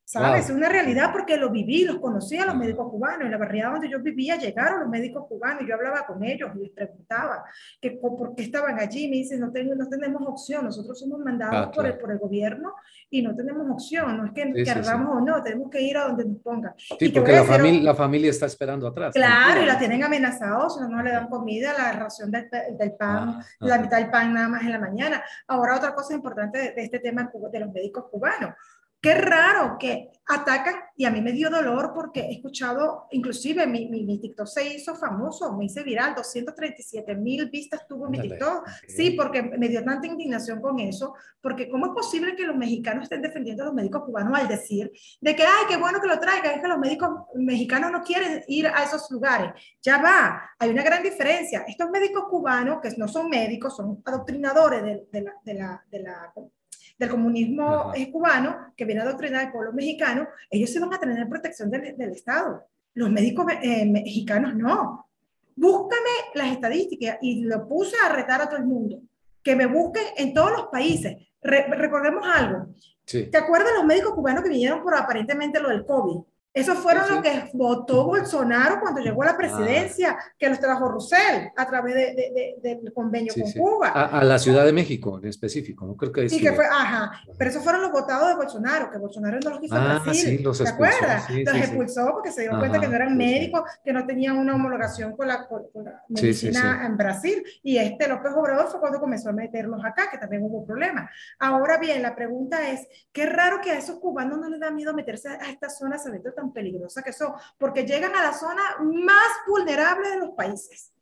¿Sabes? Es una realidad porque lo viví, los conocí a los médicos cubanos. En la barriada donde yo vivía llegaron los médicos cubanos y yo hablaba con ellos y les preguntaba que, por qué estaban allí. Me dicen, no, tengo, no tenemos opción, nosotros somos mandados ah, por, el, por el gobierno y no tenemos opción. No es que sí, o no, tenemos que ir a donde nos pongan. Sí, porque la, familia, la familia está esperando atrás. Claro, y la tienen amenazados, no, no le dan comida, la ración del, del pan, ah, la mitad del pan nada más en la mañana. Ahora, otra cosa importante de, de este tema de los médicos cubanos Qué raro que atacan y a mí me dio dolor porque he escuchado, inclusive mi, mi, TikTok se hizo famoso, me hice viral, 237 mil vistas tuvo mi TikTok. Sí, porque me dio tanta indignación con eso, porque ¿cómo es posible que los mexicanos estén defendiendo a los médicos cubanos al decir de que, ay, qué bueno que lo traigan, es que los médicos mexicanos no quieren ir a esos lugares? Ya va, hay una gran diferencia. Estos médicos cubanos, que no son médicos, son adoctrinadores de, la, de la, de la del comunismo cubano, que viene a adoctrinar al pueblo mexicano, ellos se van a tener protección del, del Estado. Los médicos eh, mexicanos no. Búscame las estadísticas y lo puse a retar a todo el mundo. Que me busquen en todos los países. recordemos algo. ¿Te acuerdas los médicos cubanos que vinieron por aparentemente lo del COVID? Esos fueron lo que votó Bolsonaro cuando llegó a la presidencia, que los trajo Rousseff a través de, del convenio con Cuba. A, la Ciudad de México en específico, no creo que Y que fue, ajá, pero esos fueron los votados de Bolsonaro, que Bolsonaro no los quiso ah, Brasil, los ¿te acuerdas? los expulsó porque se dio cuenta que no eran médicos, que no tenían una homologación con la, medicina en Brasil, y este López Obrador fue cuando comenzó a meterlos acá, que también hubo problemas. Ahora bien, la pregunta es, qué raro que a esos cubanos no les da miedo meterse a esta zona, sabiendo tan peligrosa que son, porque llegan a la zona más vulnerable de los países.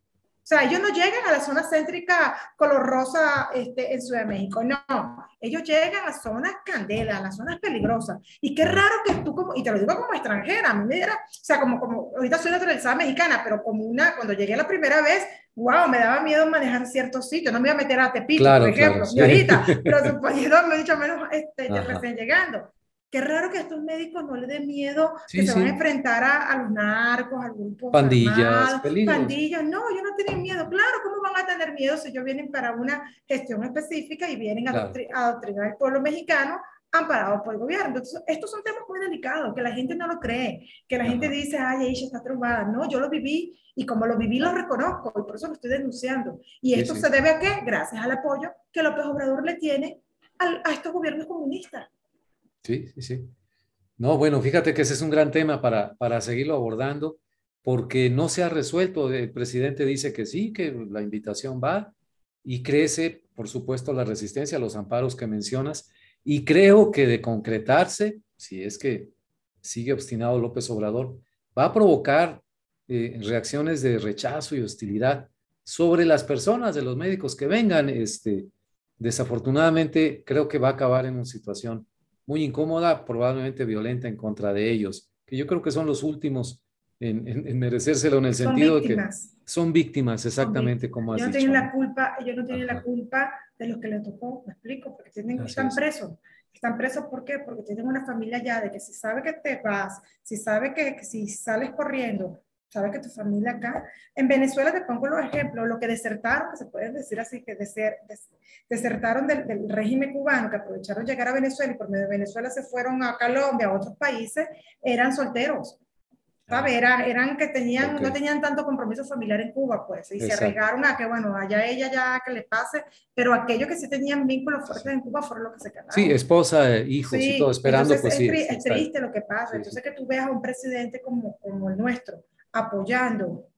O sea, ellos no llegan a la zona céntrica color rosa este, en Ciudad de México, no. Ellos llegan a zonas candelas, a las zonas peligrosas. Y qué raro que tú, como, y te lo digo como extranjera, a mí me era, o sea, como, como ahorita soy naturalizada mexicana, pero como una, cuando llegué la primera vez, wow, me daba miedo manejar ciertos sitios. No me iba a meter a Tepito, por ejemplo, claro, ahorita, pero suponiendo, me he dicho menos este, recién llegando. Qué raro que a estos médicos no les dé miedo que se van a enfrentar a, los narcos, al grupo pandillas, pandillas. No, ellos no tienen miedo. Claro, ¿cómo van a tener miedo si ellos vienen para una gestión específica y vienen a adoctrinar al pueblo mexicano amparados por el gobierno? Entonces, estos son temas muy delicados, que la gente no lo cree, que la gente dice, ay, ella está trubada. No, yo lo viví y como lo viví lo reconozco y por eso lo estoy denunciando. ¿Y esto se debe a qué? Gracias al apoyo que López Obrador le tiene a estos gobiernos comunistas. Sí, sí, sí. No, bueno, fíjate que ese es un gran tema para, para seguirlo abordando, porque no se ha resuelto. El presidente dice que sí, que la invitación va y crece, por supuesto, la resistencia los amparos que mencionas. Y creo que de concretarse, si es que sigue obstinado López Obrador, va a provocar eh, reacciones de rechazo y hostilidad sobre las personas de los médicos que vengan. Este, desafortunadamente, creo que va a acabar en una situación muy incómoda, probablemente violenta en contra de ellos, que yo creo que son los últimos en, en, merecérselo en el sentido de que son víctimas, exactamente como has yo no dicho. La culpa, yo no tienen la culpa de los que le tocó, me explico, porque tienen, están presos. Están presos ¿por qué? Porque tienen una familia ya de que si sabe que te vas, si sabe que, que si sales corriendo, sabes que tu familia acá. En Venezuela te pongo los ejemplos, lo que desertaron, que se puede decir así, que deser, desertaron del, del, régimen cubano, que aprovecharon llegar a Venezuela y por medio de Venezuela se fueron a Colombia, a otros países, eran solteros. ¿sabes? Eran, eran que tenían, no tenían tanto compromiso familiar en Cuba, pues, y se arriesgaron a que, bueno, allá ella ya que le pase, pero aquellos que sí tenían vínculos fuertes en Cuba fueron los que se quedaron. Sí, esposa, hijos y todo, esperando, pues es, sí. Es, triste lo que pasa, entonces que tú veas a un presidente como, como el nuestro, apoyando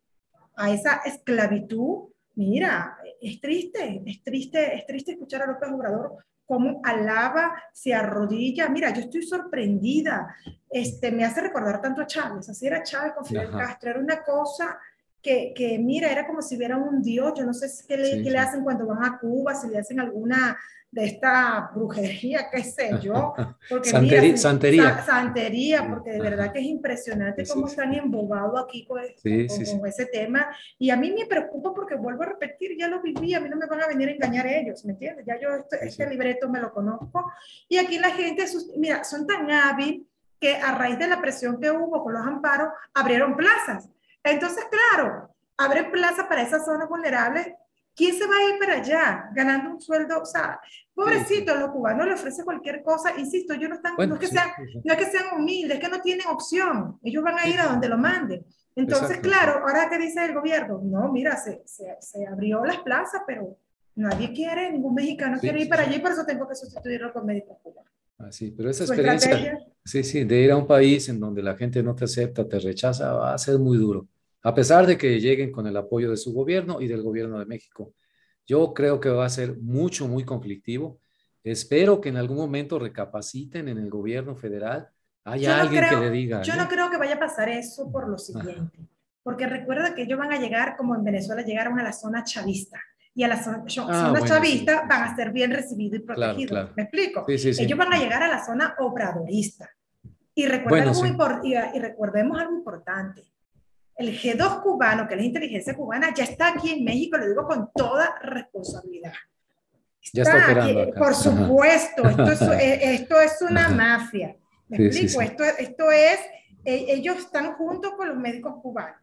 a esa esclavitud, mira, es triste, es triste, es triste escuchar a López Obrador cómo alaba, se arrodilla. Mira, yo estoy sorprendida. Este, me hace recordar tanto a Chávez. Así era Chávez con Fidel Castro. Era una cosa que, que, mira, era como si hubiera un dios. Yo no sé qué le, qué le hacen cuando van a Cuba, si le hacen alguna de esta brujería, qué sé yo. Porque santería. santería. santería, porque de verdad que es impresionante cómo están embobados aquí con, con, ese tema. Y a mí me preocupa porque vuelvo a repetir, ya lo viví, a mí no me van a venir a engañar ellos, ¿me entiendes? Ya yo este, este libreto me lo conozco. Y aquí la gente, mira, son tan hábil que a raíz de la presión que hubo con los amparos, abrieron plazas. Entonces, claro, abren plazas para esas zonas vulnerables ¿Quién se va a ir para allá ganando un sueldo? O sea, pobrecito, los cubanos le ofrecen cualquier cosa. Insisto, yo no, están, no, es que sean, no es que sean humildes, es que no tienen opción. Ellos van a ir a donde lo manden. Entonces, claro, ahora que dice el gobierno, no, mira, se, se, se, abrió las plazas, pero nadie quiere, ningún mexicano quiere ir para allí, por eso tengo que sustituirlo con médicos cubanos. Ah, sí, pero esa experiencia, sí, sí, de ir a un país en donde la gente no te acepta, te rechaza, va a ser muy duro a pesar de que lleguen con el apoyo de su gobierno y del gobierno de México. Yo creo que va a ser mucho, muy conflictivo. Espero que en algún momento recapaciten en el gobierno federal. Haya alguien que le diga. Yo no creo que vaya a pasar eso por lo siguiente. Porque recuerda que ellos van a llegar, como en Venezuela llegaron a la zona chavista. Y a la zona, ah, chavista van a ser bien recibidos y protegidos. ¿Me explico? ellos van a llegar a la zona obradorista. Y, y recordemos algo importante el G2 cubano, que es la inteligencia cubana, ya está aquí en México, lo digo con toda responsabilidad. ya está operando Por supuesto, esto es, eh, esto es una mafia. ¿Me explico? Esto, esto es, e, ellos están juntos con los médicos cubanos.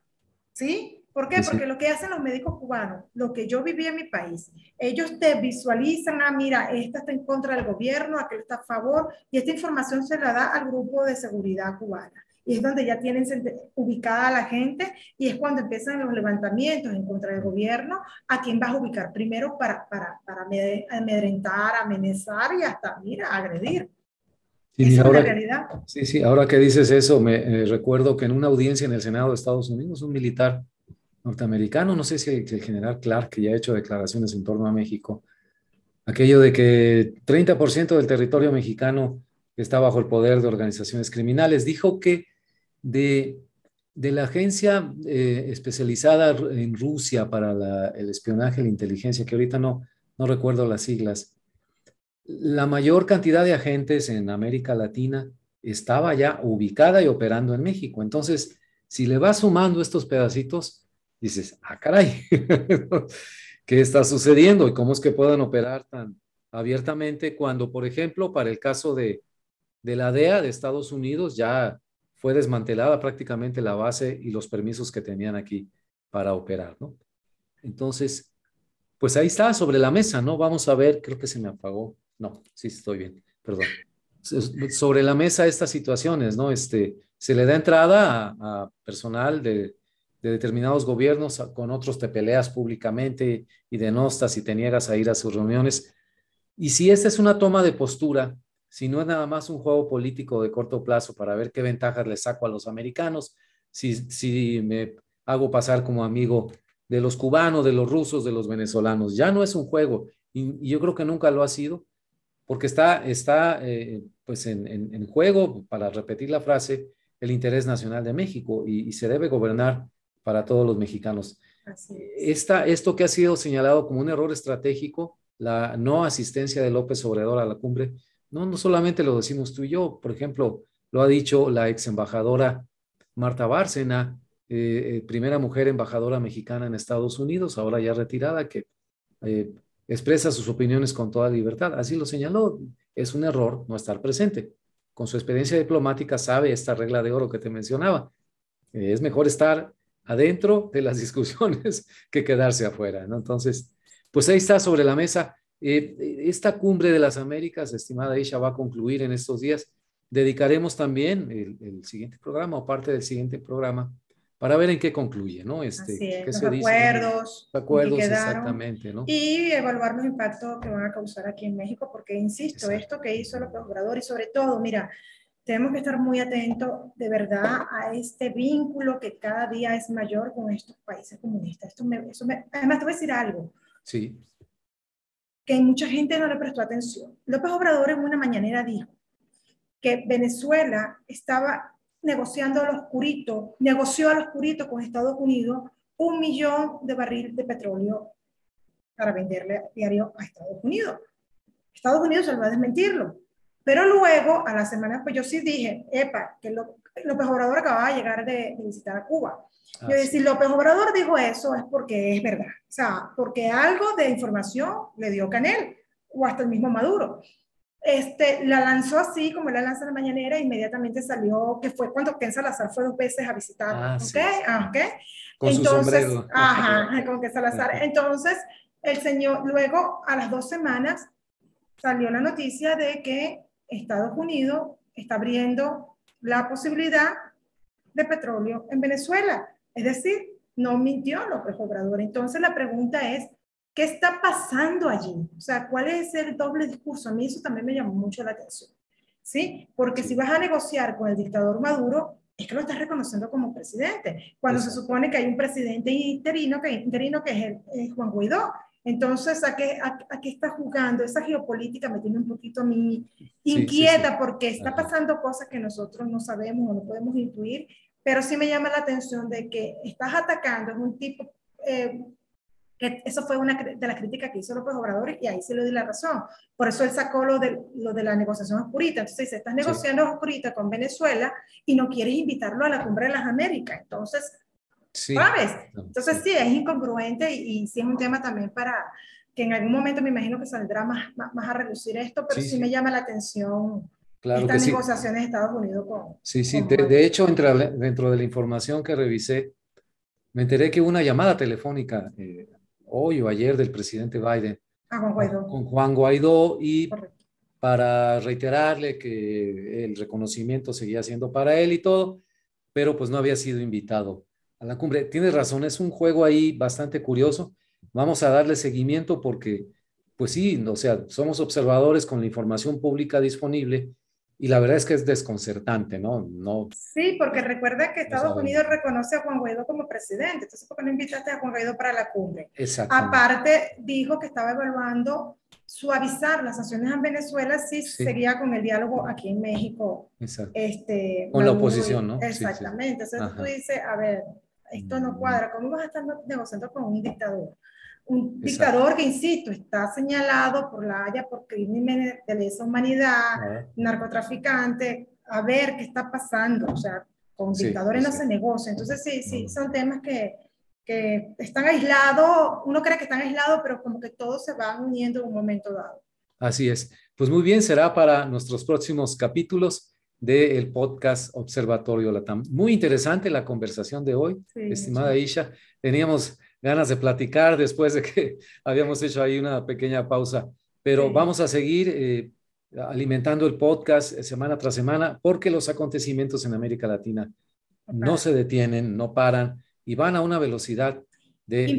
¿Sí? ¿Por qué? Porque lo que hacen los médicos cubanos, lo que yo viví en mi país, ellos te visualizan, ah, mira, esta está en contra del gobierno, aquel está a favor, y esta información se la da al grupo de seguridad cubana y es donde ya tienen ubicada a la gente y es cuando empiezan los levantamientos en contra del gobierno, a quién vas a ubicar primero para, para, para amedrentar, amenazar y hasta, mira, agredir. Sí, ahora, es la realidad. Sí, sí, ahora que dices eso, me eh, recuerdo que en una audiencia en el Senado de Estados Unidos, un militar norteamericano, no sé si el, general Clark, que ya ha hecho declaraciones en torno a México, aquello de que 30% del territorio mexicano está bajo el poder de organizaciones criminales, dijo que de de la agencia eh, especializada en Rusia para el espionaje la inteligencia, que ahorita no, no recuerdo las siglas, la mayor cantidad de agentes en América Latina estaba ya ubicada y operando en México. Entonces, si le vas sumando estos pedacitos, dices, ah, caray, ¿qué está sucediendo? ¿Y cómo es que puedan operar tan abiertamente cuando, por ejemplo, para el caso de, de la DEA de Estados Unidos, ya fue desmantelada prácticamente la base y los permisos que tenían aquí para operar, ¿no? Entonces, pues ahí está, sobre la mesa, ¿no? Vamos a ver, creo que se me apagó. No, sí estoy bien, perdón. Sobre la mesa estas situaciones, ¿no? Este, se le da entrada a, personal de, de, determinados gobiernos, con otros te peleas públicamente y denostas y te niegas a ir a sus reuniones. Y si esta es una toma de postura, si no es nada más un juego político de corto plazo para ver qué ventajas le saco a los americanos, si, si me hago pasar como amigo de los cubanos, de los rusos, de los venezolanos, ya no es un juego y, yo creo que nunca lo ha sido, porque está, está eh, pues en, en, juego, para repetir la frase, el interés nacional de México y, se debe gobernar para todos los mexicanos. Esta, esto que ha sido señalado como un error estratégico, la no asistencia de López Obrador a la cumbre, no, no solamente lo decimos tú y yo, por ejemplo, lo ha dicho la ex embajadora Marta Bárcena, eh, eh, primera mujer embajadora mexicana en Estados Unidos, ahora ya retirada, que eh, expresa sus opiniones con toda libertad. Así lo señaló, es un error no estar presente. Con su experiencia diplomática sabe esta regla de oro que te mencionaba. es mejor estar adentro de las discusiones que quedarse afuera, ¿no? Entonces, pues ahí está sobre la mesa eh, esta cumbre de las Américas, estimada Isha, va a concluir en estos días. Dedicaremos también el, siguiente programa o parte del siguiente programa para ver en qué concluye, ¿no? Este, qué se acuerdos, dice, acuerdos exactamente, ¿no? Y evaluar los impactos que van a causar aquí en México, porque insisto, esto que hizo López Obrador y sobre todo, mira, tenemos que estar muy atentos de verdad a este vínculo que cada día es mayor con estos países comunistas. Esto me, eso me, además, te voy a decir algo. Sí que mucha gente no le prestó atención. López Obrador en una mañanera dijo que Venezuela estaba negociando al oscurito, negoció al oscurito con Estados Unidos un millón de barril de petróleo para venderle diario a Estados Unidos. Estados Unidos se va a desmentirlo. Pero luego, a la semana, pues yo sí dije, epa, que López Obrador acababa de llegar de, de visitar a Cuba. Yo decía, si López Obrador dijo eso es porque es verdad. O sea, porque algo de información le dio Canel o hasta el mismo Maduro. Este, la lanzó así, como la lanza en la mañanera, inmediatamente salió, que fue cuando Ken Salazar fue dos veces a visitar. Ah, ¿Ok? Ah, ¿okay? Con Entonces, su Ajá, con Ken Salazar. Entonces, el señor, luego a las dos semanas, salió la noticia de que Estados Unidos está abriendo la posibilidad de petróleo en Venezuela. Es decir, no mintió López Obrador. Entonces la pregunta es, ¿qué está pasando allí? O sea, ¿cuál es el doble discurso? A mí eso también me llamó mucho la atención. ¿Sí? Porque si vas a negociar con el dictador Maduro, es que lo estás reconociendo como presidente, cuando se supone que hay un presidente interino que, interino que es, Juan Guaidó. Entonces, ¿a qué, a, qué, está jugando? Esa geopolítica me tiene un poquito a mí inquieta porque está pasando cosas que nosotros no sabemos o no podemos intuir pero sí me llama la atención de que estás atacando en un tipo, eh, que eso fue una de las críticas que hizo López Obrador y ahí se le di la razón. Por eso él sacó lo de, lo de la negociación oscurita. Entonces dice, estás negociando oscurita con Venezuela y no quieres invitarlo a la cumbre de las Américas. Entonces, ¿sabes? Entonces sí, es incongruente y, y sí es un tema también para que en algún momento me imagino que saldrá más, más, a reducir esto, pero sí, me llama la atención Claro Estas negociaciones de Estados Unidos con... Sí, sí, de, hecho, entre, dentro de la información que revisé, me enteré que una llamada telefónica eh, hoy o ayer del presidente Biden con Juan Guaidó y para reiterarle que el reconocimiento seguía siendo para él y todo, pero pues no había sido invitado a la cumbre. Tienes razón, es un juego ahí bastante curioso. Vamos a darle seguimiento porque, pues sí, o sea, somos observadores con la información pública disponible y la verdad es que es desconcertante, ¿no? no sí, porque recuerda que Estados Unidos reconoce a Juan Guaidó como presidente, entonces ¿por qué no invitaste a Juan Guaidó para la cumbre? Aparte, dijo que estaba evaluando suavizar las sanciones en Venezuela si seguía con el diálogo aquí en México. Este, con la oposición, ¿no? Exactamente. Entonces tú dices, a ver, esto no cuadra, ¿cómo vas a estar negociando con un dictador? un dictador que, insisto, está señalado por la Haya por crímenes de lesa humanidad, narcotraficante, a ver qué está pasando, o sea, con dictadores no se negocia. Entonces, sí, sí, son temas que, que están aislados, uno cree que están aislados, pero como que todos se van uniendo en un momento dado. Así es. Pues muy bien, será para nuestros próximos capítulos del podcast Observatorio Latam. Muy interesante la conversación de hoy, estimada Isha. Teníamos ganas de platicar después de que habíamos hecho ahí una pequeña pausa. Pero vamos a seguir eh, alimentando el podcast eh, semana tras semana porque los acontecimientos en América Latina no se detienen, no paran y van a una velocidad de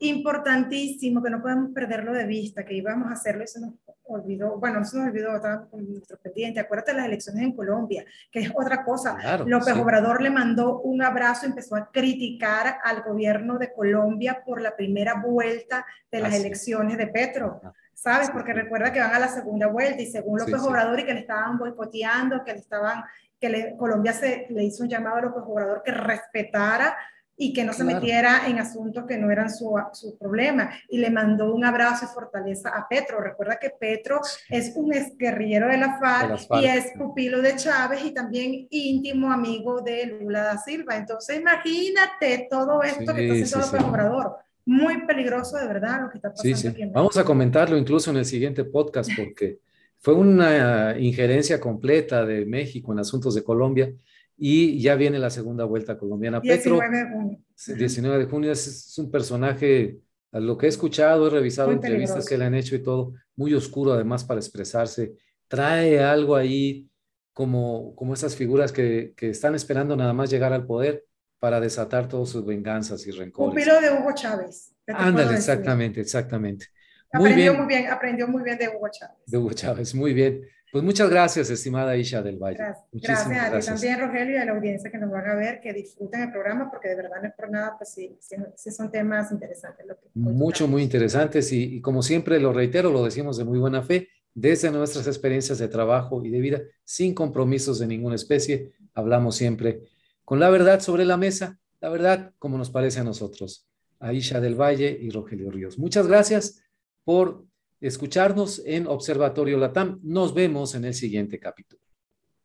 Importantísimo, que no podemos perderlo de vista, que íbamos a hacerlo se nos olvidó, bueno, se nos olvidó, estaba con nuestro pendiente. Acuérdate de las elecciones en Colombia, que es otra cosa. López Obrador le mandó un abrazo, empezó a criticar al gobierno de Colombia por la primera vuelta de las elecciones de Petro. Ah, ¿Sabes? Porque recuerda que van a la segunda vuelta y según López Obrador y que le estaban boicoteando, que le estaban, que Colombia se, le hizo un llamado a López Obrador que respetara y que no se metiera en asuntos que no eran su, su, problema. Y le mandó un abrazo y fortaleza a Petro. Recuerda que Petro es un guerrillero de la, FARC, y es pupilo de Chávez y también íntimo amigo de Lula da Silva. Entonces, imagínate todo esto que está haciendo López Obrador. Muy peligroso, de verdad, lo que está pasando aquí Vamos a comentarlo incluso en el siguiente podcast porque fue una injerencia completa de México en asuntos de Colombia y ya viene la segunda vuelta colombiana. 19 de junio. 19 de junio es, un personaje, a lo que he escuchado, he revisado entrevistas que le han hecho y todo, muy oscuro además para expresarse. Trae algo ahí como, como esas figuras que, que están esperando nada más llegar al poder para desatar todas sus venganzas y rencores. Pupilo de Hugo Chávez. Ándale, exactamente, exactamente. Muy aprendió bien. muy bien, aprendió muy bien de Hugo Chávez. De Hugo Chávez, muy bien. Pues muchas gracias, estimada Isha del Valle. Gracias, gracias a ti también, Rogelio, y a la audiencia que nos van a ver, que disfruten el programa, porque de verdad no es por nada, pues sí, sí, son temas interesantes. Mucho, muy interesantes, y, y, como siempre lo reitero, lo decimos de muy buena fe, desde nuestras experiencias de trabajo y de vida, sin compromisos de ninguna especie, hablamos siempre con la verdad sobre la mesa, la verdad como nos parece a nosotros, a Isha del Valle y Rogelio Ríos. Muchas gracias por escucharnos en Observatorio Latam. Nos vemos en el siguiente capítulo.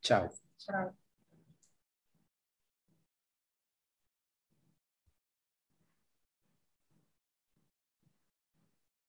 Chao. Chao.